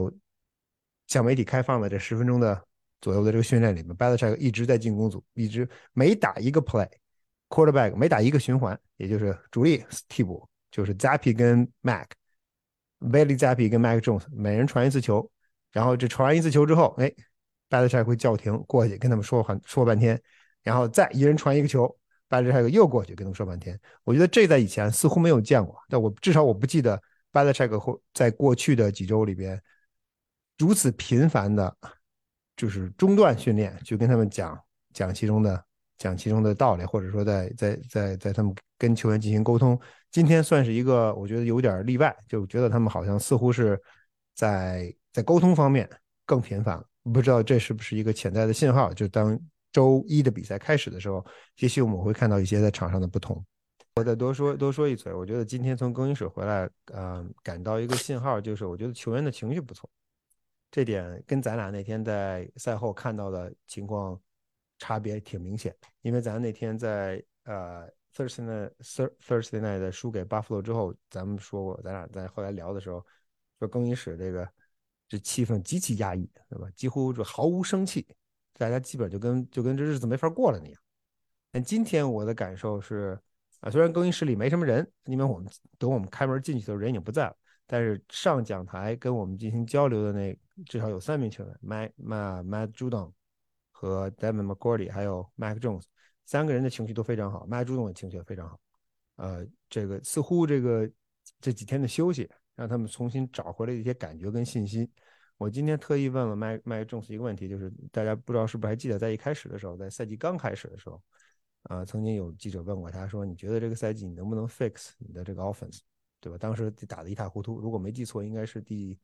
向媒体开放的这十分钟的左右的这个训练里面，Belichick 一直在进攻组，一直每打一个 play，quarterback 每打一个循环，也就是主力、替补，就是 Zappy 跟 Mac，Bailey Zappy 跟 Mac Jones 每人传一次球，然后这传完一次球之后，哎。巴德柴会叫停过去跟他们说很说半天，然后再一人传一个球，巴德柴克又过去跟他们说半天。我觉得这在以前似乎没有见过，但我至少我不记得巴德柴克会在过去的几周里边如此频繁的，就是中断训练，就跟他们讲讲其中的讲其中的道理，或者说在在在在他们跟球员进行沟通。今天算是一个我觉得有点例外，就觉得他们好像似乎是在在沟通方面更频繁了。不知道这是不是一个潜在的信号？就当周一的比赛开始的时候，也许我们会看到一些在场上的不同。我再多说多说一嘴，我觉得今天从更衣室回来，嗯，感到一个信号，就是我觉得球员的情绪不错，这点跟咱俩那天在赛后看到的情况差别挺明显。因为咱那天在呃 Thursday night Thursday night 输给 Buffalo 之后，咱们说过，咱俩在后来聊的时候说更衣室这个这气氛极其压抑，对吧？几乎就毫无生气，大家基本就跟就跟这日子没法过了那样。但今天我的感受是。啊，虽然更衣室里没什么人，因为我们等我们开门进去的时候人已经不在了，但是上讲台跟我们进行交流的那至少有三名球员，Matt Matt Judon 和 Devin McCourty，还有 Mac Jones，三个人的情绪都非常好，Matt Judon 的情绪也非常好。呃，这个似乎这个这几天的休息让他们重新找回了一些感觉跟信心。我今天特意问了 Mac Mac Jones 一个问题，就是大家不知道是不是还记得，在一开始的时候，在赛季刚开始的时候。啊，曾经有记者问过他，说你觉得这个赛季你能不能 fix 你的这个 offense，对吧？当时打得一塌糊涂，如果没记错，应该是第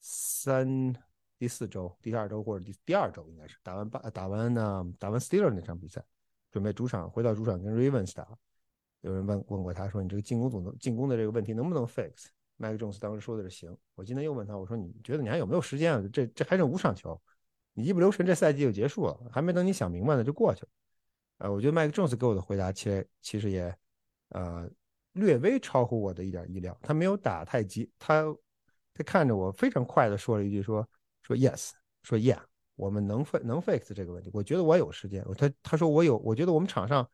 三、第四周、第二周或者第第二周，应该是打完巴打完呢打完 Steeler 那场比赛，准备主场回到主场跟 Ravens 打。有人问问过他说，你这个进攻总能进攻的这个问题能不能 fix？麦克 Jones 当时说的是行。我今天又问他，我说你觉得你还有没有时间啊？这这还剩五场球，你一不留神这赛季就结束了，还没等你想明白呢就过去了。呃，我觉得麦克· Jones 给我的回答，其实其实也，呃，略微超乎我的一点意料。他没有打太急，他他看着我非常快的说了一句，说说 Yes，说 Yeah，我们能 fix 能 fix 这个问题。我觉得我有时间。他他说我有，我觉得我们场上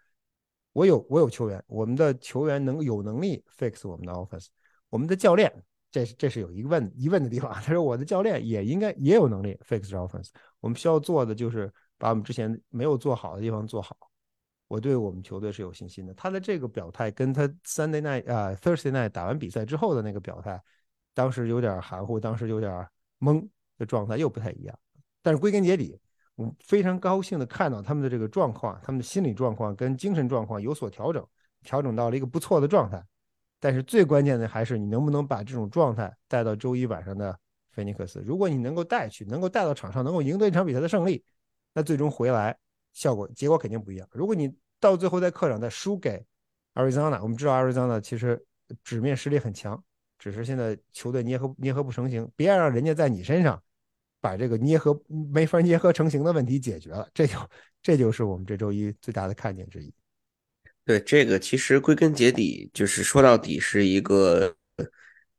我有我有球员，我们的球员能有能力 fix 我们的 Office。我们的教练，这是这是有一个问疑问的地方。他说我的教练也应该也有能力 fix offense。我们需要做的就是把我们之前没有做好的地方做好。我对我们球队是有信心的。他的这个表态跟他 Sunday night 啊 Thursday night 打完比赛之后的那个表态，当时有点含糊，当时有点懵的状态又不太一样。但是归根结底，我非常高兴的看到他们的这个状况，他们的心理状况跟精神状况有所调整，调整到了一个不错的状态。但是最关键的还是你能不能把这种状态带到周一晚上的菲尼克斯。如果你能够带去，能够带到场上，能够赢得一场比赛的胜利，那最终回来效果结果肯定不一样。如果你到最后在客场再输给 Arizona，我们知道 Arizona 其实纸面实力很强，只是现在球队捏合捏合不成型。别让人家在你身上把这个捏合没法捏合成型的问题解决了，这就这就是我们这周一最大的看点之一。
对这个，其实归根结底就是说到底是一个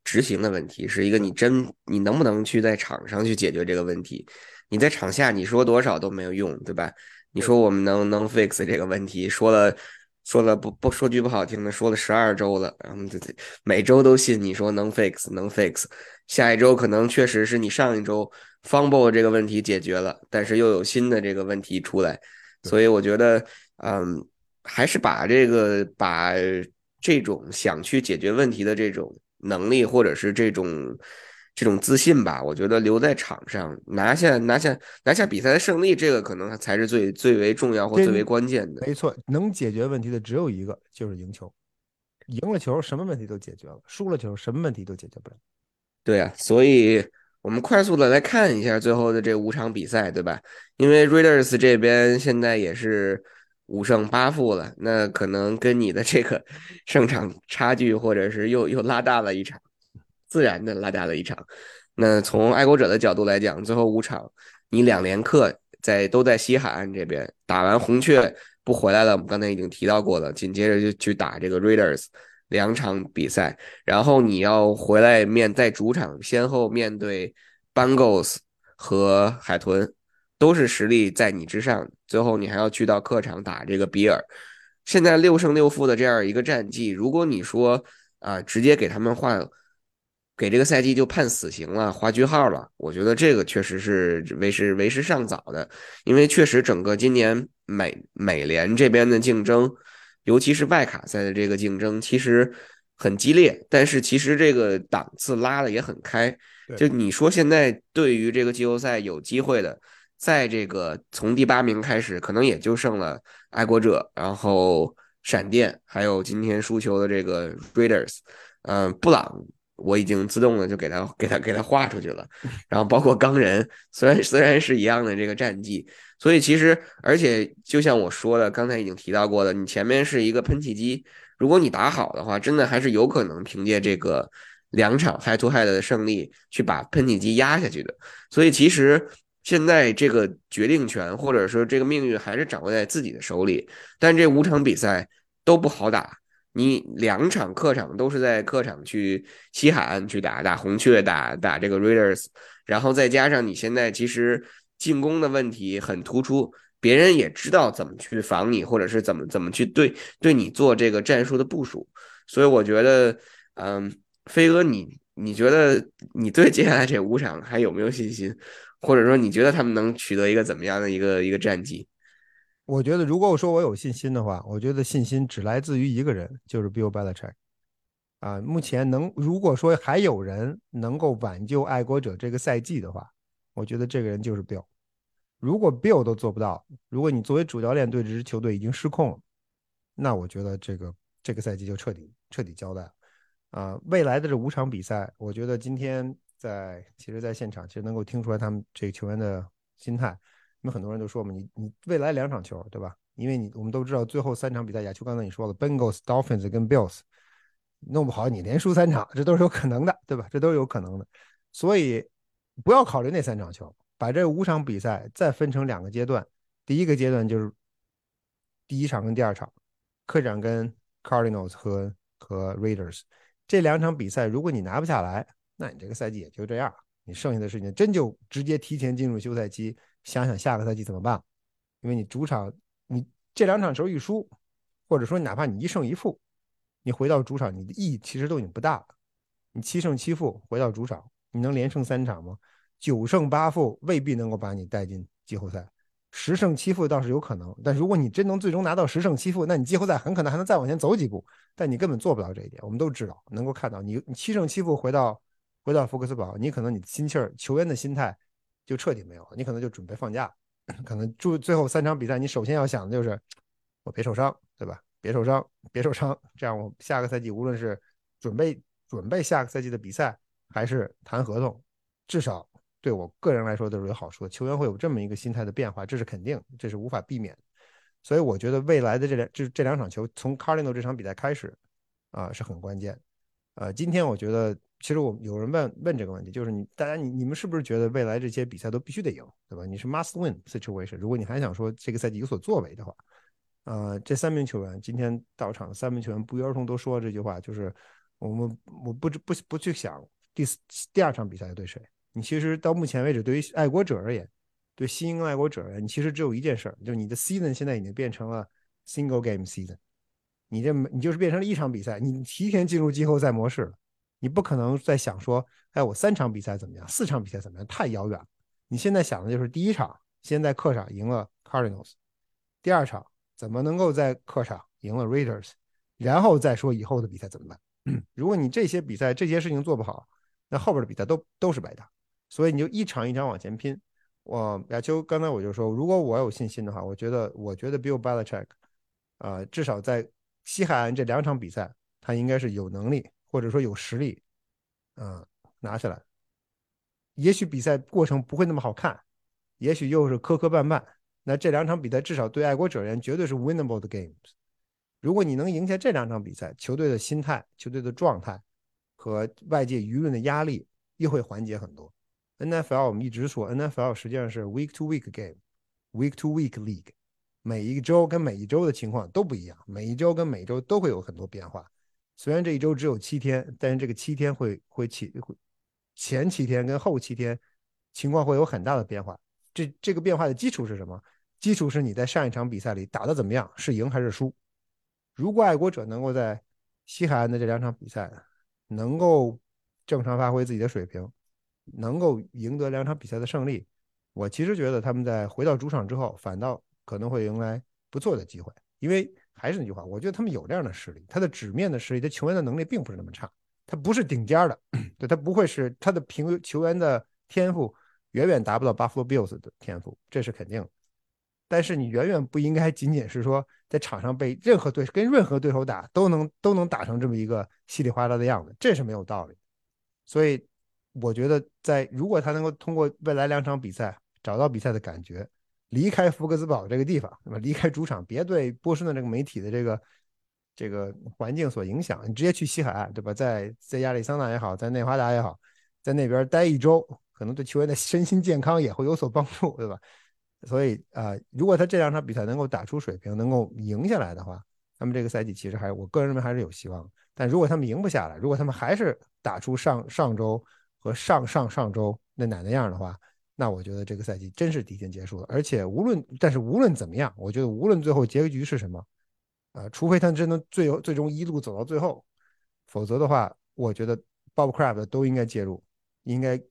执行的问题，是一个你真你能不能去在场上去解决这个问题？你在场下你说多少都没有用，对吧？你说我们能能 fix 这个问题？说了说了不不说句不好听的，说了十二周了，然后每周都信你说能 fix 能 fix，下一周可能确实是你上一周 fumble 这个问题解决了，但是又有新的这个问题出来，所以我觉得，嗯，还是把这个把这种想去解决问题的这种能力，或者是这种。这种自信吧，我觉得留在场上拿下拿下拿下比赛的胜利，这个可能才是最最为重要或最为关键的。
没错，能解决问题的只有一个，就是赢球。赢了球，什么问题都解决了；输了球，什么问题都解决不了。
对啊，所以我们快速的来看一下最后的这五场比赛，对吧？因为 Raiders 这边现在也是五胜八负了，那可能跟你的这个 胜场差距，或者是又又拉大了一场。自然的拉大了一场。那从爱国者的角度来讲，最后五场你两连客在都在西海岸这边打完红雀不回来了，我们刚才已经提到过了。紧接着就去打这个 Raiders 两场比赛，然后你要回来面在主场先后面对 Bengals 和海豚，都是实力在你之上。最后你还要去到客场打这个比尔，现在六胜六负的这样一个战绩，如果你说啊直接给他们换。给这个赛季就判死刑了，划句号了。我觉得这个确实是为时为时尚早的，因为确实整个今年美美联这边的竞争，尤其是外卡赛的这个竞争，其实很激烈。但是其实这个档次拉的也很开。就你说现在对于这个季后赛有机会的，在这个从第八名开始，可能也就剩了爱国者，然后闪电，还有今天输球的这个 Raiders，嗯，布朗。我已经自动的就给他给他给他划出去了。然后包括钢人，虽然虽然是一样的这个战绩，所以其实而且就像我说的，刚才已经提到过的，你前面是一个喷气机，如果你打好的话，真的还是有可能凭借这个两场 head to head 的胜利去把喷气机压下去的。所以其实。现在这个决定权或者说这个命运还是掌握在自己的手里，但这五场比赛都不好打。你两场客场都是在客场去西海岸去打，打红雀，打打这个 Raiders，然后再加上你现在其实进攻的问题很突出，别人也知道怎么去防你，或者是怎么怎么去对对你做这个战术的部署。所以我觉得，嗯，飞哥，你你觉得你对接下来这五场还有没有信心？或者说，你觉得他们能取得一个怎么样的一个一个战绩？
我觉得，如果我说我有信心的话，我觉得信心只来自于一个人，就是 Bill Belichick。啊，目前能如果说还有人能够挽救爱国者这个赛季的话，我觉得这个人就是 Bill。如果 Bill 都做不到，如果你作为主教练对这支球队已经失控了，那我觉得这个这个赛季就彻底彻底交代了。啊，未来的这五场比赛，我觉得今天。在其实，在现场其实能够听出来他们这个球员的心态。因为很多人都说嘛，你你未来两场球，对吧？因为你我们都知道，最后三场比赛，亚秋刚才你说了，Bengals、Dolphins 跟 Bills，弄不好你连输三场，这都是有可能的，对吧？这都是有可能的。所以不要考虑那三场球，把这五场比赛再分成两个阶段。第一个阶段就是第一场跟第二场，客场跟 Cardinals 和和 Raiders 这两场比赛，如果你拿不下来。那你这个赛季也就这样，你剩下的事情真就直接提前进入休赛期，想想下个赛季怎么办？因为你主场你这两场球一输，或者说哪怕你一胜一负，你回到主场你的意义其实都已经不大了。你七胜七负回到主场，你能连胜三场吗？九胜八负未必能够把你带进季后赛，十胜七负倒是有可能。但如果你真能最终拿到十胜七负，那你季后赛很可能还能再往前走几步。但你根本做不到这一点，我们都知道，能够看到你你七胜七负回到。回到福克斯堡，你可能你的心气儿、球员的心态就彻底没有了，你可能就准备放假，可能就最后三场比赛，你首先要想的就是我别受伤，对吧？别受伤，别受伤，这样我下个赛季无论是准备准备下个赛季的比赛，还是谈合同，至少对我个人来说都是有好处的。球员会有这么一个心态的变化，这是肯定，这是无法避免。所以我觉得未来的这两这这两场球，从 Cardinal 这场比赛开始啊，是很关键。呃，今天我觉得。其实我有人问问这个问题，就是你大家你你们是不是觉得未来这些比赛都必须得赢，对吧？你是 must win situation。如果你还想说这个赛季有所作为的话，呃，这三名球员今天到场，三名球员不约而同都说这句话，就是我们我不不不去想第第二场比赛对谁。你其实到目前为止，对于爱国者而言，对新英格兰爱国者而言，你其实只有一件事儿，就你的 season 现在已经变成了 single game season，你这你就是变成了一场比赛，你提前进入季后赛模式了。你不可能再想说，哎，我三场比赛怎么样？四场比赛怎么样？太遥远了。你现在想的就是第一场先在客场赢了 Cardinals，第二场怎么能够在客场赢了 Raiders，然后再说以后的比赛怎么办？如果你这些比赛这些事情做不好，那后边的比赛都都是白搭。所以你就一场一场往前拼。我亚秋刚才我就说，如果我有信心的话，我觉得我觉得 Bill Belichick，呃，至少在西海岸这两场比赛，他应该是有能力。或者说有实力，嗯，拿下来，也许比赛过程不会那么好看，也许又是磕磕绊绊。那这两场比赛至少对爱国者而言绝对是 winnable 的 games。如果你能赢下这两场比赛，球队的心态、球队的状态和外界舆论的压力又会缓解很多。NFL 我们一直说，NFL 实际上是 week to week game，week to week league，每一周跟每一周的情况都不一样，每一周跟每一周都会有很多变化。虽然这一周只有七天，但是这个七天会会起会前七天跟后七天情况会有很大的变化。这这个变化的基础是什么？基础是你在上一场比赛里打的怎么样，是赢还是输？如果爱国者能够在西海岸的这两场比赛能够正常发挥自己的水平，能够赢得两场比赛的胜利，我其实觉得他们在回到主场之后，反倒可能会迎来不错的机会，因为。还是那句话，我觉得他们有这样的实力，他的纸面的实力，他球员的能力并不是那么差，他不是顶尖的，对他不会是他的平球员的天赋远远达不到 Buffalo Bills 的天赋，这是肯定。但是你远远不应该仅仅是说在场上被任何对跟任何对手打都能都能打成这么一个稀里哗啦的样子，这是没有道理。所以我觉得在如果他能够通过未来两场比赛找到比赛的感觉，离开福克斯堡这个地方，对吧？离开主场，别对波士顿这个媒体的这个这个环境所影响，你直接去西海岸，对吧？在在亚利桑那也好，在内华达也好，在那边待一周，可能对球员的身心健康也会有所帮助，对吧？所以啊，如果他这两场比赛能够打出水平，能够赢下来的话，那么这个赛季其实还我个人认为还是有希望。但如果他们赢不下来，如果他们还是打出上上周和上上上周那奶奶样的话，那我觉得这个赛季真是提前结束了。而且无论但是无论怎么样，我觉得无论最后结局是什么，啊，除非他真能最后最终一路走到最后，否则的话，我觉得 Bob Kraft 都应该介入，应该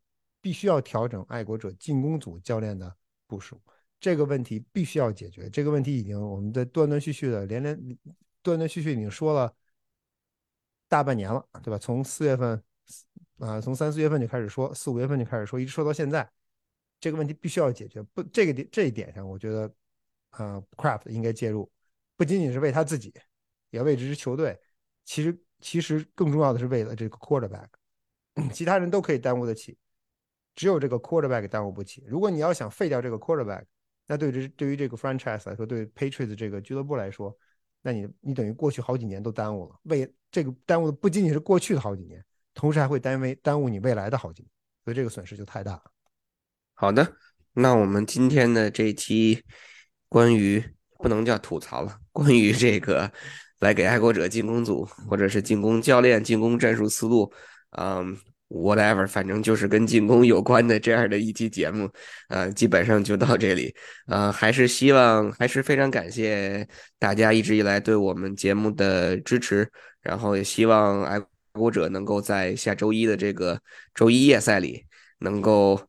必须要调整爱国者进攻组教练的部署。这个问题必须要解决。这个问题已经我们在断断续续的连连断断续续已经说了大半年了，对吧？从四月份啊，从三四月份就开始说，四五月份就开始说，一直说到现在。这个问题必须要解决。不，这个点这一点上，我觉得啊，Craft 应该介入，不仅仅是为他自己，也为这支球队。其实，其实更重要的是为了这个 Quarterback，其他人都可以耽误得起，只有这个 Quarterback 耽误不起。如果你要想废掉这个 Quarterback，那对于对于这个 franchise 来说，对 Patriots 这个俱乐部来说，那你你等于过去好几年都耽误了。为这个耽误的不仅仅是过去的好几年，同时还会耽误耽误你未来的好几年，所以这个损失就太大了。
好的，那我们今天的这期关于不能叫吐槽了，关于这个来给爱国者进攻组或者是进攻教练、进攻战术思路，嗯。whatever，反正就是跟进攻有关的这样的一期节目，呃，基本上就到这里，呃，还是希望，还是非常感谢大家一直以来对我们节目的支持，然后也希望爱国者能够在下周一的这个周一夜赛里能够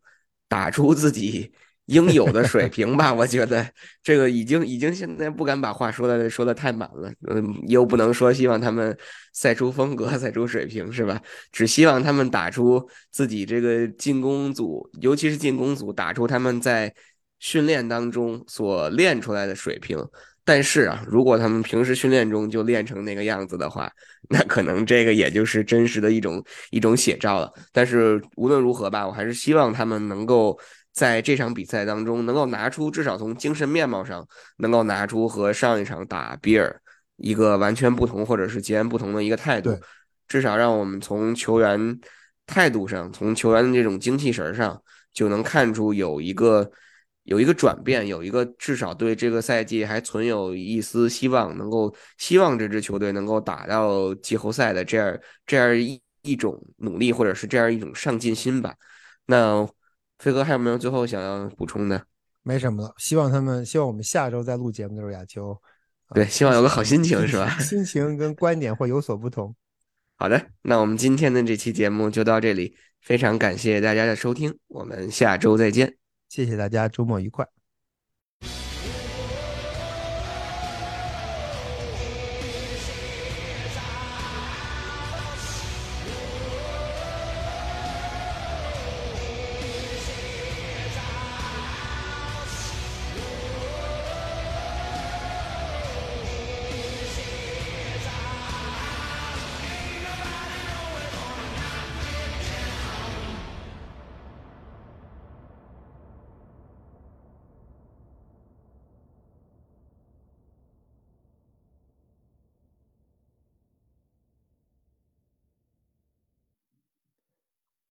打出自己。应有的水平吧，我觉得这个已经已经现在不敢把话说的说的太满了，嗯，又不能说希望他们赛出风格、赛出水平，是吧？只希望他们打出自己这个进攻组，尤其是进攻组打出他们在训练当中所练出来的水平。但是啊，如果他们平时训练中就练成那个样子的话，那可能这个也就是真实的一种一种写照了。但是无论如何吧，我还是希望他们能够。在这场比赛当中，能够拿出至少从精神面貌上，能够拿出和上一场打比尔一个完全不同或者是截然不同的一个态度，至少让我们从球员态度上，从球员的这种精气神上，就能看出有一个有一个转变，有一个至少对这个赛季还存有一丝希望，能够希望这支球队能够打到季后赛的这样这样一一种努力，或者是这样一种上进心吧。那。飞哥还有没有最后想要补充的？
没什么了，希望他们，希望我们下周再录节目的时候，亚秋，
对，希望有个好心情是吧？
心情跟观点会有所不同。
好的，那我们今天的这期节目就到这里，非常感谢大家的收听，我们下周再见，
谢谢大家，周末愉快。